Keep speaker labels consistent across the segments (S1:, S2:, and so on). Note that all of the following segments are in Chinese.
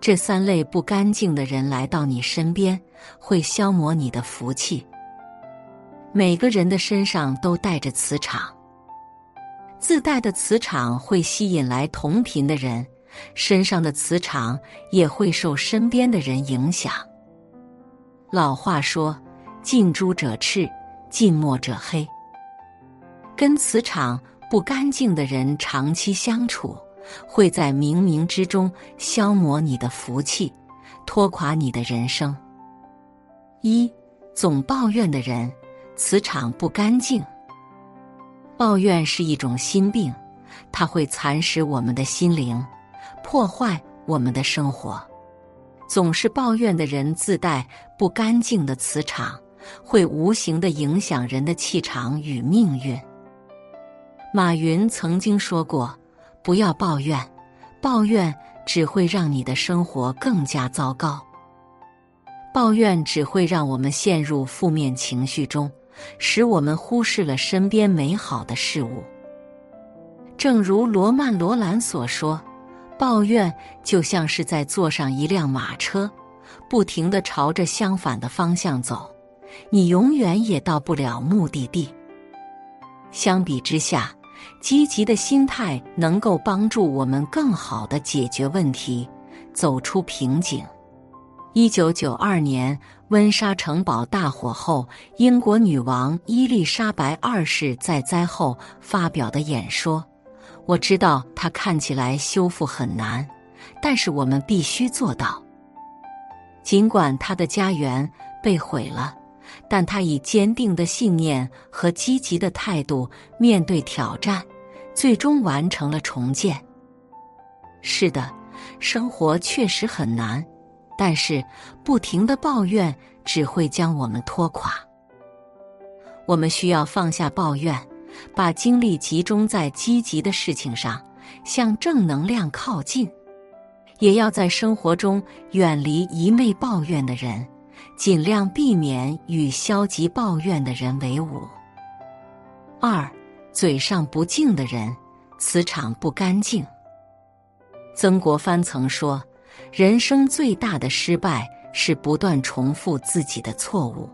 S1: 这三类不干净的人来到你身边，会消磨你的福气。每个人的身上都带着磁场，自带的磁场会吸引来同频的人，身上的磁场也会受身边的人影响。老话说：“近朱者赤，近墨者黑。”跟磁场不干净的人长期相处，会在冥冥之中消磨你的福气，拖垮你的人生。一总抱怨的人。磁场不干净，抱怨是一种心病，它会蚕食我们的心灵，破坏我们的生活。总是抱怨的人自带不干净的磁场，会无形的影响人的气场与命运。马云曾经说过：“不要抱怨，抱怨只会让你的生活更加糟糕。抱怨只会让我们陷入负面情绪中。”使我们忽视了身边美好的事物。正如罗曼·罗兰所说：“抱怨就像是在坐上一辆马车，不停的朝着相反的方向走，你永远也到不了目的地。”相比之下，积极的心态能够帮助我们更好的解决问题，走出瓶颈。一九九二年，温莎城堡大火后，英国女王伊丽莎白二世在灾后发表的演说。我知道它看起来修复很难，但是我们必须做到。尽管他的家园被毁了，但他以坚定的信念和积极的态度面对挑战，最终完成了重建。是的，生活确实很难。但是，不停的抱怨只会将我们拖垮。我们需要放下抱怨，把精力集中在积极的事情上，向正能量靠近。也要在生活中远离一味抱怨的人，尽量避免与消极抱怨的人为伍。二，嘴上不敬的人，磁场不干净。曾国藩曾说。人生最大的失败是不断重复自己的错误。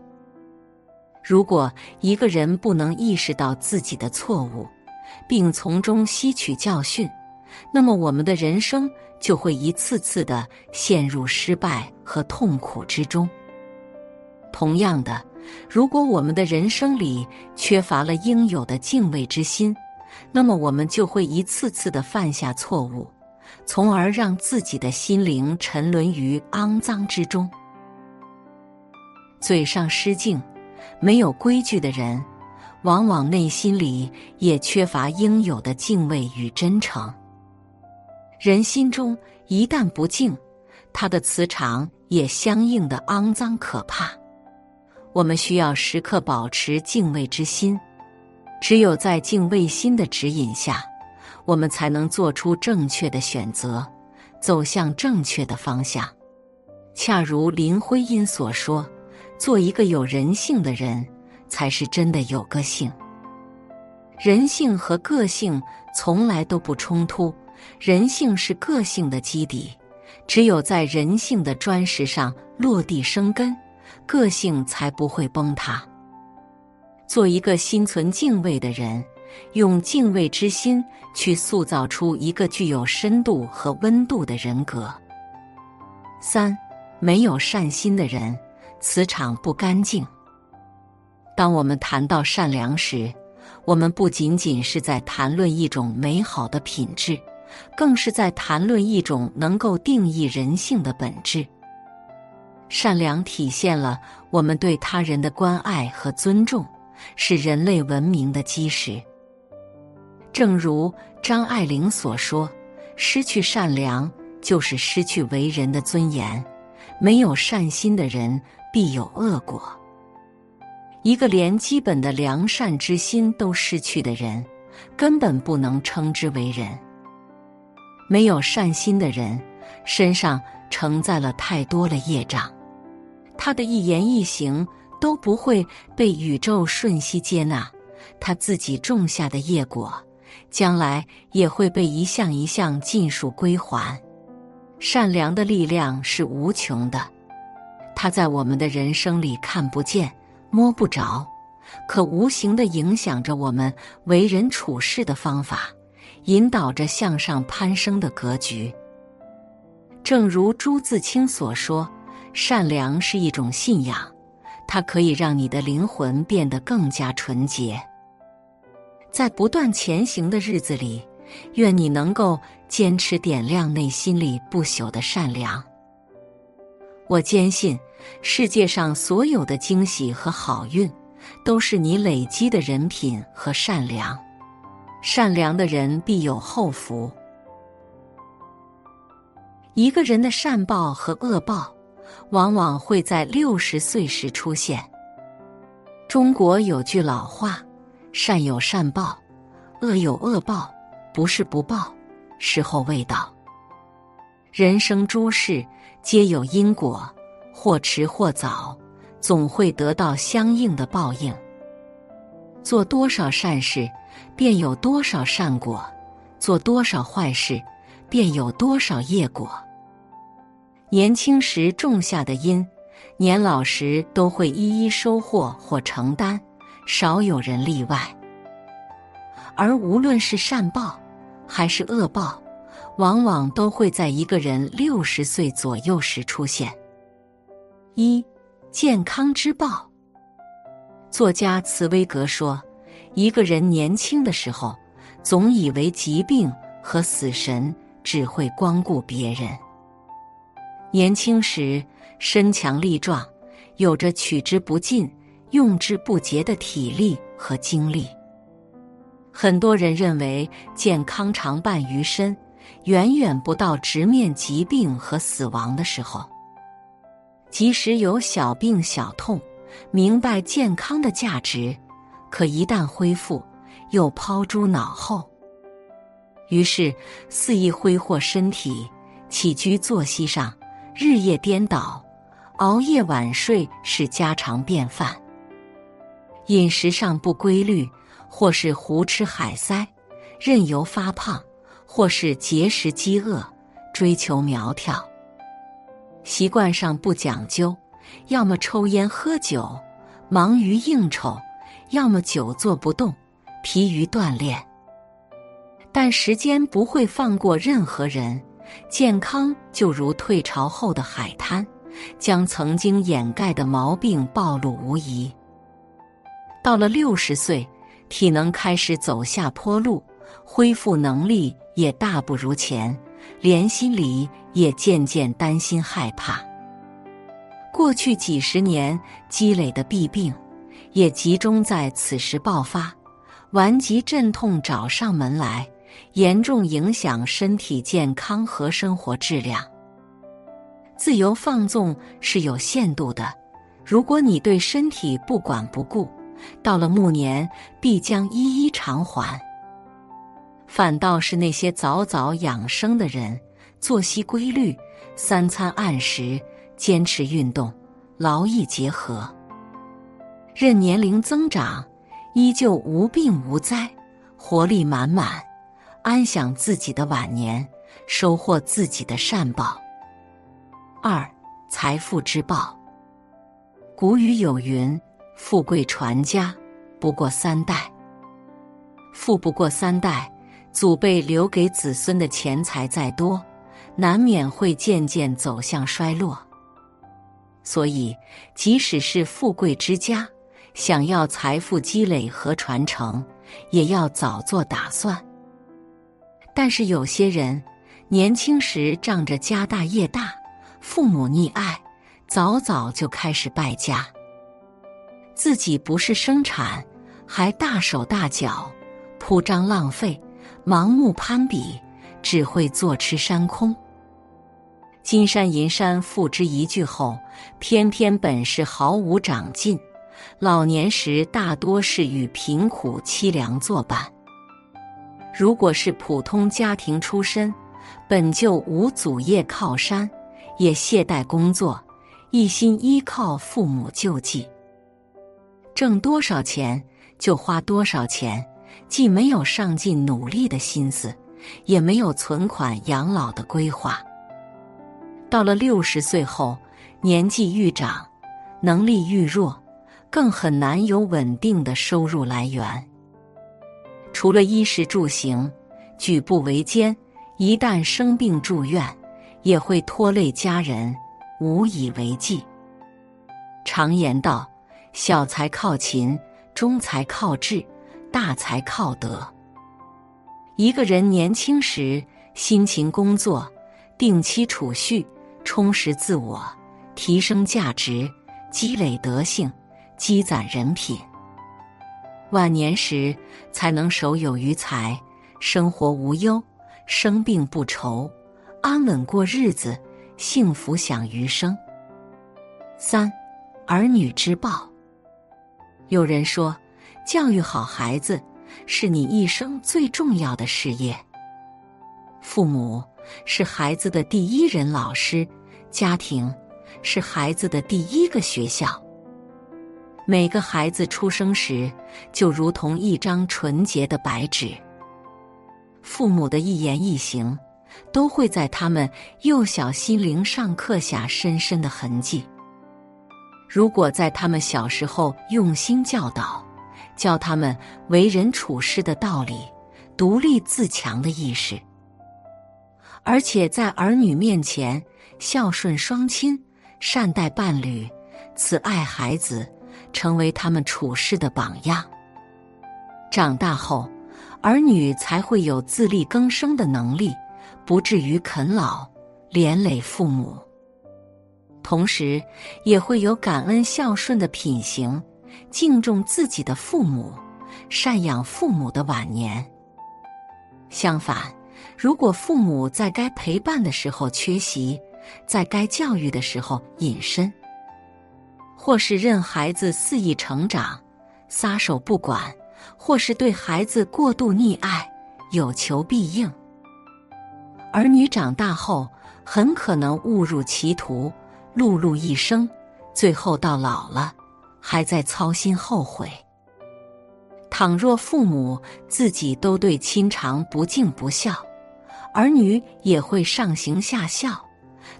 S1: 如果一个人不能意识到自己的错误，并从中吸取教训，那么我们的人生就会一次次的陷入失败和痛苦之中。同样的，如果我们的人生里缺乏了应有的敬畏之心，那么我们就会一次次的犯下错误。从而让自己的心灵沉沦于肮脏之中。嘴上失敬、没有规矩的人，往往内心里也缺乏应有的敬畏与真诚。人心中一旦不敬，他的磁场也相应的肮脏可怕。我们需要时刻保持敬畏之心，只有在敬畏心的指引下。我们才能做出正确的选择，走向正确的方向。恰如林徽因所说：“做一个有人性的人，才是真的有个性。人性和个性从来都不冲突，人性是个性的基底。只有在人性的砖石上落地生根，个性才不会崩塌。做一个心存敬畏的人。”用敬畏之心去塑造出一个具有深度和温度的人格。三，没有善心的人，磁场不干净。当我们谈到善良时，我们不仅仅是在谈论一种美好的品质，更是在谈论一种能够定义人性的本质。善良体现了我们对他人的关爱和尊重，是人类文明的基石。正如张爱玲所说：“失去善良，就是失去为人的尊严。没有善心的人，必有恶果。一个连基本的良善之心都失去的人，根本不能称之为人。没有善心的人，身上承载了太多的业障，他的一言一行都不会被宇宙瞬息接纳，他自己种下的业果。”将来也会被一项一项尽数归还。善良的力量是无穷的，它在我们的人生里看不见、摸不着，可无形的影响着我们为人处事的方法，引导着向上攀升的格局。正如朱自清所说：“善良是一种信仰，它可以让你的灵魂变得更加纯洁。”在不断前行的日子里。愿你能够坚持点亮内心里不朽的善良。我坚信，世界上所有的惊喜和好运，都是你累积的人品和善良。善良的人必有后福。一个人的善报和恶报，往往会在六十岁时出现。中国有句老话：“善有善报，恶有恶报。”不是不报，时候未到。人生诸事皆有因果，或迟或早，总会得到相应的报应。做多少善事，便有多少善果；做多少坏事，便有多少业果。年轻时种下的因，年老时都会一一收获或承担，少有人例外。而无论是善报，还是恶报，往往都会在一个人六十岁左右时出现。一健康之报。作家茨威格说：“一个人年轻的时候，总以为疾病和死神只会光顾别人。年轻时身强力壮，有着取之不尽、用之不竭的体力和精力。”很多人认为健康常伴于身，远远不到直面疾病和死亡的时候。即使有小病小痛，明白健康的价值，可一旦恢复，又抛诸脑后。于是肆意挥霍身体，起居作息上日夜颠倒，熬夜晚睡是家常便饭。饮食上不规律。或是胡吃海塞，任由发胖；或是节食饥饿，追求苗条。习惯上不讲究，要么抽烟喝酒，忙于应酬；要么久坐不动，疲于锻炼。但时间不会放过任何人，健康就如退潮后的海滩，将曾经掩盖的毛病暴露无遗。到了六十岁。体能开始走下坡路，恢复能力也大不如前，连心里也渐渐担心害怕。过去几十年积累的弊病，也集中在此时爆发，顽疾阵痛找上门来，严重影响身体健康和生活质量。自由放纵是有限度的，如果你对身体不管不顾。到了暮年，必将一一偿还。反倒是那些早早养生的人，作息规律，三餐按时，坚持运动，劳逸结合，任年龄增长，依旧无病无灾，活力满满，安享自己的晚年，收获自己的善报。二财富之报。古语有云。富贵传家，不过三代。富不过三代，祖辈留给子孙的钱财再多，难免会渐渐走向衰落。所以，即使是富贵之家，想要财富积累和传承，也要早做打算。但是有些人，年轻时仗着家大业大，父母溺爱，早早就开始败家。自己不是生产，还大手大脚，铺张浪费，盲目攀比，只会坐吃山空。金山银山付之一炬后，偏偏本事毫无长进，老年时大多是与贫苦凄凉作伴。如果是普通家庭出身，本就无祖业靠山，也懈怠工作，一心依靠父母救济。挣多少钱就花多少钱，既没有上进努力的心思，也没有存款养老的规划。到了六十岁后，年纪愈长，能力愈弱，更很难有稳定的收入来源。除了衣食住行，举步维艰，一旦生病住院，也会拖累家人，无以为继。常言道：“小财靠勤，中财靠智，大财靠德。”一个人年轻时辛勤工作，定期储蓄，充实自我，提升价值，积累德性，积攒人品。晚年时才能守有余财，生活无忧，生病不愁，安稳过日子，幸福享余生。三，儿女之报。有人说，教育好孩子是你一生最重要的事业。父母是孩子的第一任老师，家庭是孩子的第一个学校。每个孩子出生时，就如同一张纯洁的白纸。父母的一言一行，都会在他们幼小心灵上刻下深深的痕迹。如果在他们小时候用心教导，教他们为人处事的道理、独立自强的意识，而且在儿女面前孝顺双亲、善待伴侣、慈爱孩子。成为他们处事的榜样。长大后，儿女才会有自力更生的能力，不至于啃老连累父母。同时，也会有感恩孝顺的品行，敬重自己的父母，赡养父母的晚年。相反，如果父母在该陪伴的时候缺席，在该教育的时候隐身。或是任孩子肆意成长，撒手不管；或是对孩子过度溺爱，有求必应。儿女长大后，很可能误入歧途，碌碌一生，最后到老了，还在操心后悔。倘若父母自己都对亲长不敬不孝，儿女也会上行下效，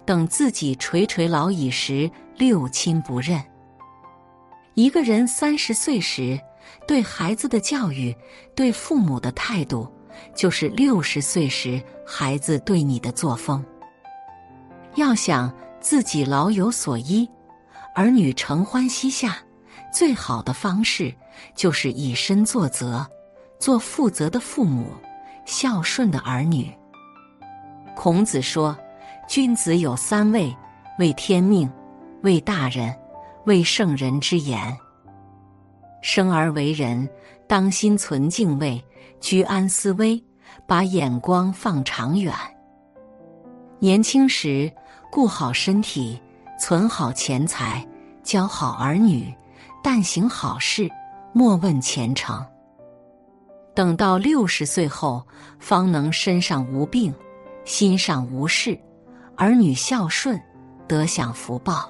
S1: 等自己垂垂老矣时，六亲不认。一个人三十岁时，对孩子的教育、对父母的态度，就是六十岁时孩子对你的作风。要想自己老有所依，儿女承欢膝下，最好的方式就是以身作则，做负责的父母，孝顺的儿女。孔子说：“君子有三位：为天命，为大人。”为圣人之言，生而为人，当心存敬畏，居安思危，把眼光放长远。年轻时顾好身体，存好钱财，教好儿女，但行好事，莫问前程。等到六十岁后，方能身上无病，心上无事，儿女孝顺，得享福报。